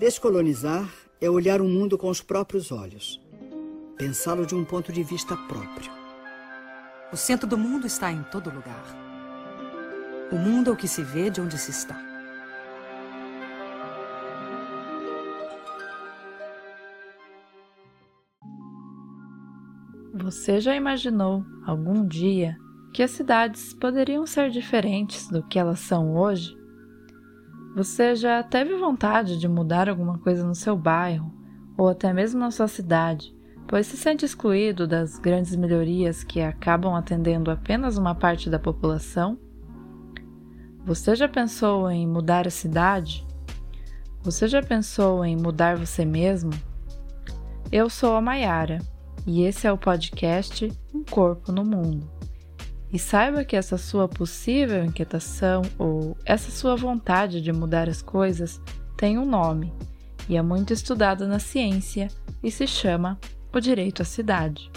Descolonizar é olhar o mundo com os próprios olhos, pensá-lo de um ponto de vista próprio. O centro do mundo está em todo lugar. O mundo é o que se vê de onde se está. Você já imaginou algum dia que as cidades poderiam ser diferentes do que elas são hoje? Você já teve vontade de mudar alguma coisa no seu bairro ou até mesmo na sua cidade, pois se sente excluído das grandes melhorias que acabam atendendo apenas uma parte da população? Você já pensou em mudar a cidade? Você já pensou em mudar você mesmo? Eu sou a Maiara e esse é o podcast Um Corpo no Mundo. E saiba que essa sua possível inquietação ou essa sua vontade de mudar as coisas tem um nome e é muito estudado na ciência e se chama o direito à cidade.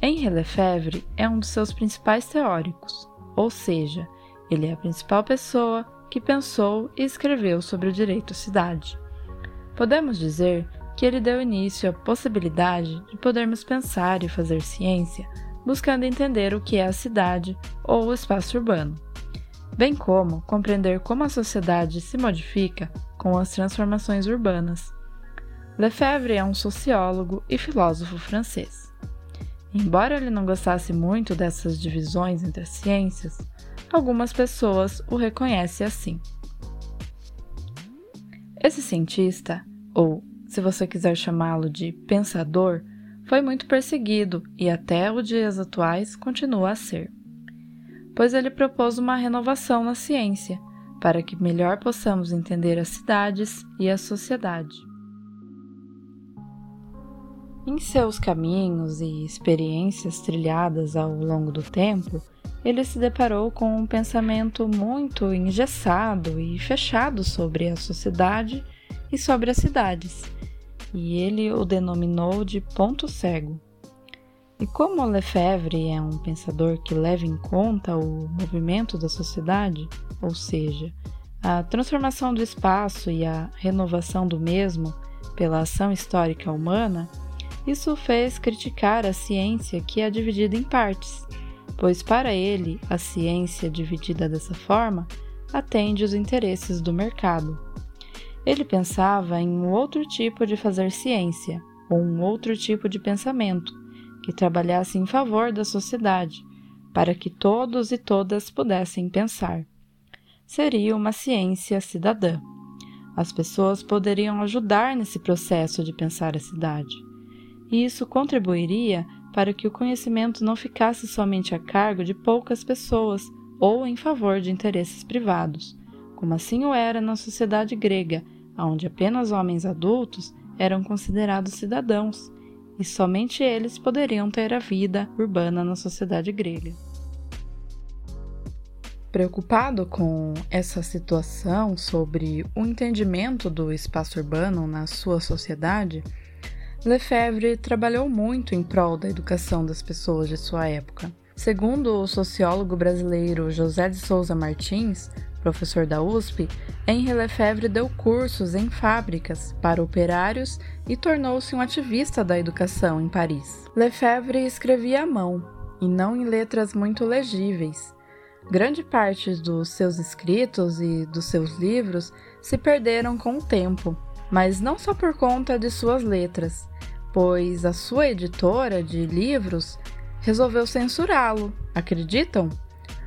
Henri Lefebvre é um dos seus principais teóricos, ou seja, ele é a principal pessoa que pensou e escreveu sobre o direito à cidade. Podemos dizer que ele deu início à possibilidade de podermos pensar e fazer ciência buscando entender o que é a cidade ou o espaço urbano, bem como compreender como a sociedade se modifica com as transformações urbanas. Lefebvre é um sociólogo e filósofo francês. Embora ele não gostasse muito dessas divisões entre as ciências, algumas pessoas o reconhecem assim. Esse cientista, ou se você quiser chamá-lo de pensador, foi muito perseguido e até os dias atuais continua a ser. Pois ele propôs uma renovação na ciência, para que melhor possamos entender as cidades e a sociedade. Em seus caminhos e experiências trilhadas ao longo do tempo, ele se deparou com um pensamento muito engessado e fechado sobre a sociedade e sobre as cidades, e ele o denominou de ponto cego. E como Lefebvre é um pensador que leva em conta o movimento da sociedade, ou seja, a transformação do espaço e a renovação do mesmo pela ação histórica humana, isso fez criticar a ciência que é dividida em partes, pois para ele a ciência dividida dessa forma atende os interesses do mercado. Ele pensava em um outro tipo de fazer ciência, ou um outro tipo de pensamento, que trabalhasse em favor da sociedade, para que todos e todas pudessem pensar. Seria uma ciência cidadã. As pessoas poderiam ajudar nesse processo de pensar a cidade. E isso contribuiria para que o conhecimento não ficasse somente a cargo de poucas pessoas ou em favor de interesses privados, como assim o era na sociedade grega onde apenas homens adultos eram considerados cidadãos e somente eles poderiam ter a vida urbana na sociedade grega. Preocupado com essa situação sobre o entendimento do espaço urbano na sua sociedade, Lefebvre trabalhou muito em prol da educação das pessoas de sua época. Segundo o sociólogo brasileiro José de Souza Martins, professor da USP, Henri Lefebvre deu cursos em fábricas para operários e tornou-se um ativista da educação em Paris. Lefebvre escrevia à mão, e não em letras muito legíveis. Grande parte dos seus escritos e dos seus livros se perderam com o tempo, mas não só por conta de suas letras, pois a sua editora de livros resolveu censurá-lo. Acreditam?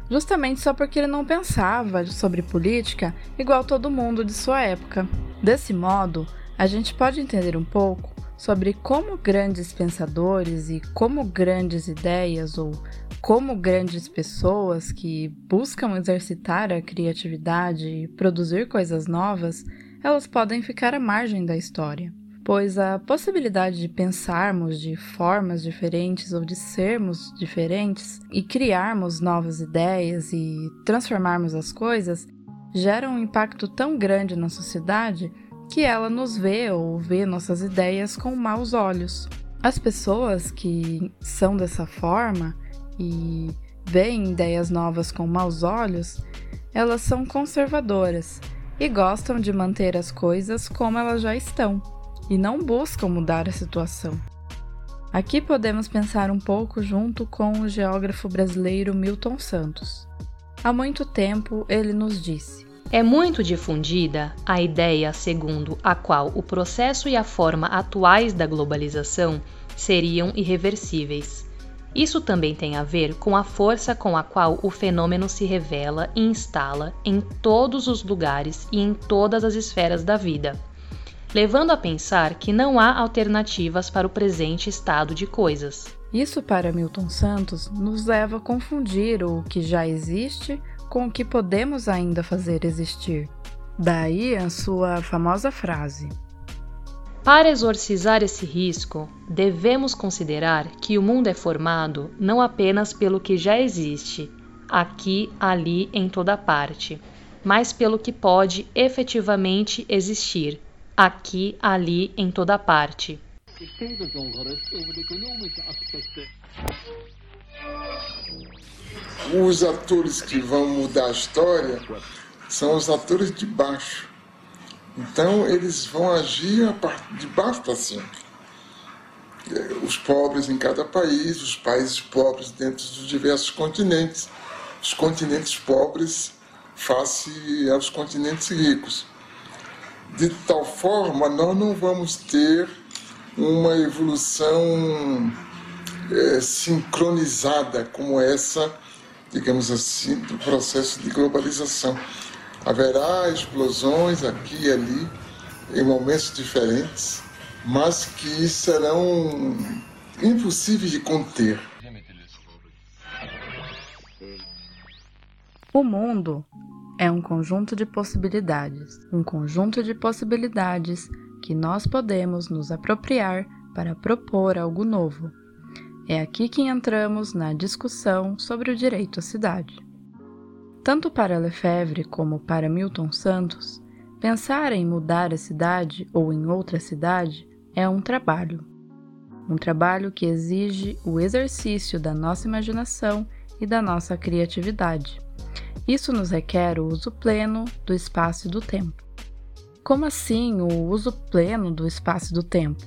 Justamente só porque ele não pensava sobre política igual todo mundo de sua época. Desse modo, a gente pode entender um pouco sobre como grandes pensadores e como grandes ideias ou como grandes pessoas que buscam exercitar a criatividade e produzir coisas novas, elas podem ficar à margem da história pois a possibilidade de pensarmos de formas diferentes ou de sermos diferentes e criarmos novas ideias e transformarmos as coisas gera um impacto tão grande na sociedade que ela nos vê ou vê nossas ideias com maus olhos. As pessoas que são dessa forma e veem ideias novas com maus olhos, elas são conservadoras e gostam de manter as coisas como elas já estão e não buscam mudar a situação. Aqui podemos pensar um pouco junto com o geógrafo brasileiro Milton Santos. Há muito tempo ele nos disse: É muito difundida a ideia segundo a qual o processo e a forma atuais da globalização seriam irreversíveis. Isso também tem a ver com a força com a qual o fenômeno se revela e instala em todos os lugares e em todas as esferas da vida, levando a pensar que não há alternativas para o presente estado de coisas. Isso, para Milton Santos, nos leva a confundir o que já existe com o que podemos ainda fazer existir. Daí a sua famosa frase: para exorcizar esse risco, devemos considerar que o mundo é formado não apenas pelo que já existe, aqui, ali, em toda parte, mas pelo que pode efetivamente existir, aqui, ali, em toda parte. Os atores que vão mudar a história são os atores de baixo então eles vão agir a partir de baixo para cima. Os pobres em cada país, os países pobres dentro dos diversos continentes, os continentes pobres face aos continentes ricos. De tal forma, nós não vamos ter uma evolução é, sincronizada como essa, digamos assim, do processo de globalização. Haverá explosões aqui e ali, em momentos diferentes, mas que serão impossíveis de conter. O mundo é um conjunto de possibilidades, um conjunto de possibilidades que nós podemos nos apropriar para propor algo novo. É aqui que entramos na discussão sobre o direito à cidade. Tanto para Lefebvre como para Milton Santos, pensar em mudar a cidade ou em outra cidade é um trabalho. Um trabalho que exige o exercício da nossa imaginação e da nossa criatividade. Isso nos requer o uso pleno do espaço e do tempo. Como assim o uso pleno do espaço e do tempo?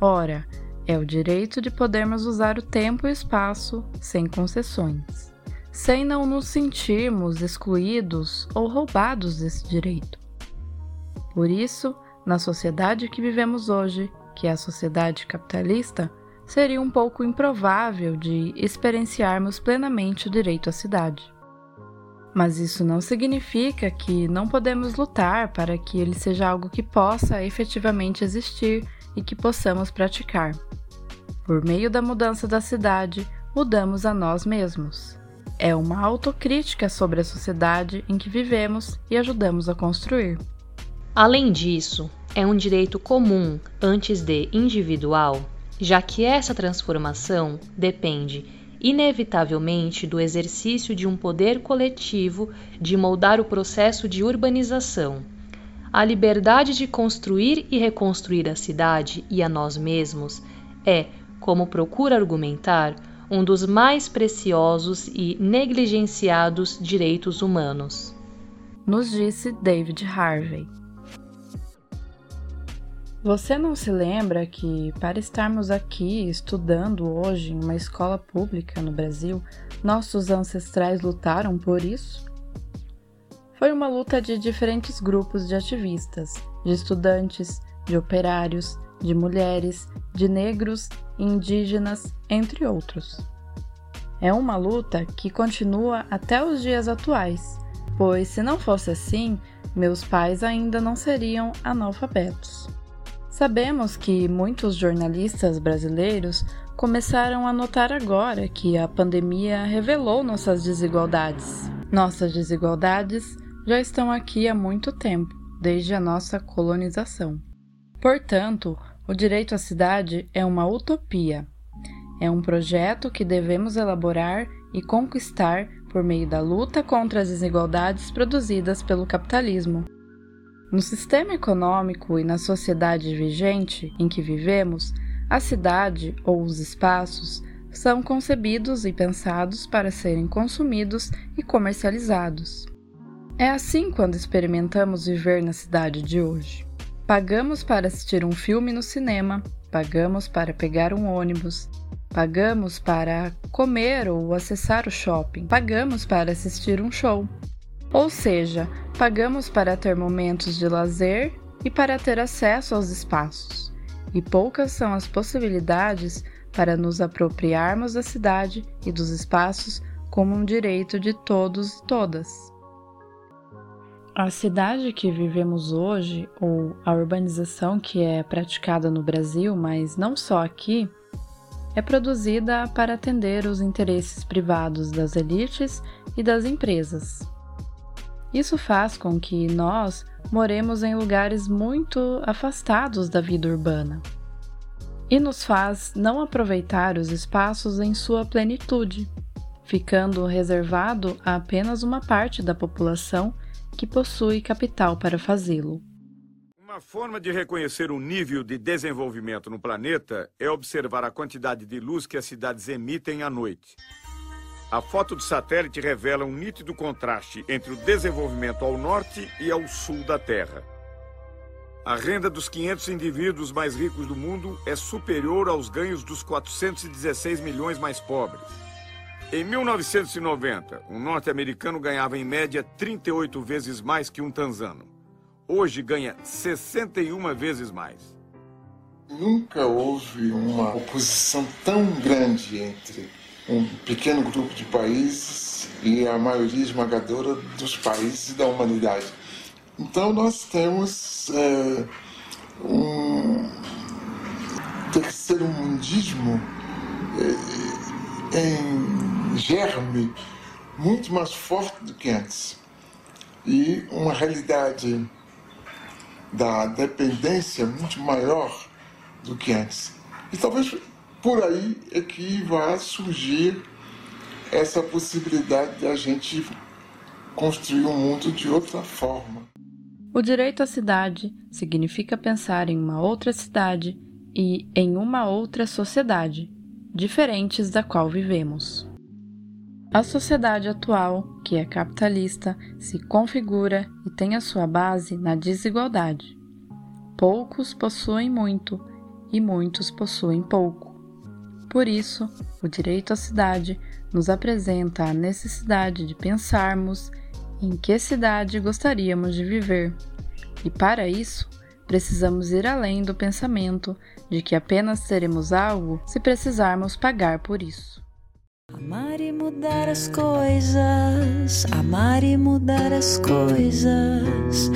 Ora, é o direito de podermos usar o tempo e o espaço sem concessões sem não nos sentirmos excluídos ou roubados desse direito. Por isso, na sociedade que vivemos hoje, que é a sociedade capitalista, seria um pouco improvável de experienciarmos plenamente o direito à cidade. Mas isso não significa que não podemos lutar para que ele seja algo que possa efetivamente existir e que possamos praticar. Por meio da mudança da cidade, mudamos a nós mesmos é uma autocrítica sobre a sociedade em que vivemos e ajudamos a construir. Além disso, é um direito comum antes de individual, já que essa transformação depende inevitavelmente do exercício de um poder coletivo de moldar o processo de urbanização. A liberdade de construir e reconstruir a cidade e a nós mesmos é, como procura argumentar, um dos mais preciosos e negligenciados direitos humanos. Nos disse David Harvey. Você não se lembra que, para estarmos aqui estudando hoje em uma escola pública no Brasil, nossos ancestrais lutaram por isso? Foi uma luta de diferentes grupos de ativistas, de estudantes, de operários, de mulheres, de negros, indígenas, entre outros. É uma luta que continua até os dias atuais, pois se não fosse assim, meus pais ainda não seriam analfabetos. Sabemos que muitos jornalistas brasileiros começaram a notar agora que a pandemia revelou nossas desigualdades. Nossas desigualdades já estão aqui há muito tempo, desde a nossa colonização. Portanto, o direito à cidade é uma utopia. É um projeto que devemos elaborar e conquistar por meio da luta contra as desigualdades produzidas pelo capitalismo. No sistema econômico e na sociedade vigente em que vivemos, a cidade ou os espaços são concebidos e pensados para serem consumidos e comercializados. É assim quando experimentamos viver na cidade de hoje. Pagamos para assistir um filme no cinema, pagamos para pegar um ônibus, pagamos para comer ou acessar o shopping, pagamos para assistir um show. Ou seja, pagamos para ter momentos de lazer e para ter acesso aos espaços. E poucas são as possibilidades para nos apropriarmos da cidade e dos espaços como um direito de todos e todas. A cidade que vivemos hoje, ou a urbanização que é praticada no Brasil, mas não só aqui, é produzida para atender os interesses privados das elites e das empresas. Isso faz com que nós moremos em lugares muito afastados da vida urbana e nos faz não aproveitar os espaços em sua plenitude, ficando reservado a apenas uma parte da população que possui capital para fazê-lo. Uma forma de reconhecer o nível de desenvolvimento no planeta é observar a quantidade de luz que as cidades emitem à noite. A foto do satélite revela um nítido contraste entre o desenvolvimento ao norte e ao sul da Terra. A renda dos 500 indivíduos mais ricos do mundo é superior aos ganhos dos 416 milhões mais pobres. Em 1990, um norte-americano ganhava em média 38 vezes mais que um tanzano. Hoje ganha 61 vezes mais. Nunca houve uma oposição tão grande entre um pequeno grupo de países e a maioria esmagadora dos países da humanidade. Então nós temos é, um terceiro mundismo é, em germe muito mais forte do que antes. E uma realidade da dependência muito maior do que antes. E talvez por aí é que vai surgir essa possibilidade de a gente construir um mundo de outra forma. O direito à cidade significa pensar em uma outra cidade e em uma outra sociedade, diferentes da qual vivemos. A sociedade atual, que é capitalista, se configura e tem a sua base na desigualdade. Poucos possuem muito e muitos possuem pouco. Por isso, o direito à cidade nos apresenta a necessidade de pensarmos em que cidade gostaríamos de viver. E para isso, precisamos ir além do pensamento de que apenas teremos algo se precisarmos pagar por isso. Amar e mudar as coisas, amar e mudar as coisas,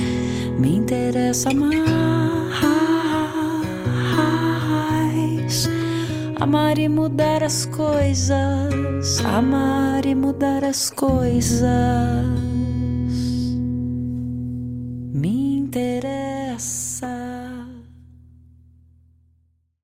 me interessa mais. Amar e mudar as coisas, amar e mudar as coisas,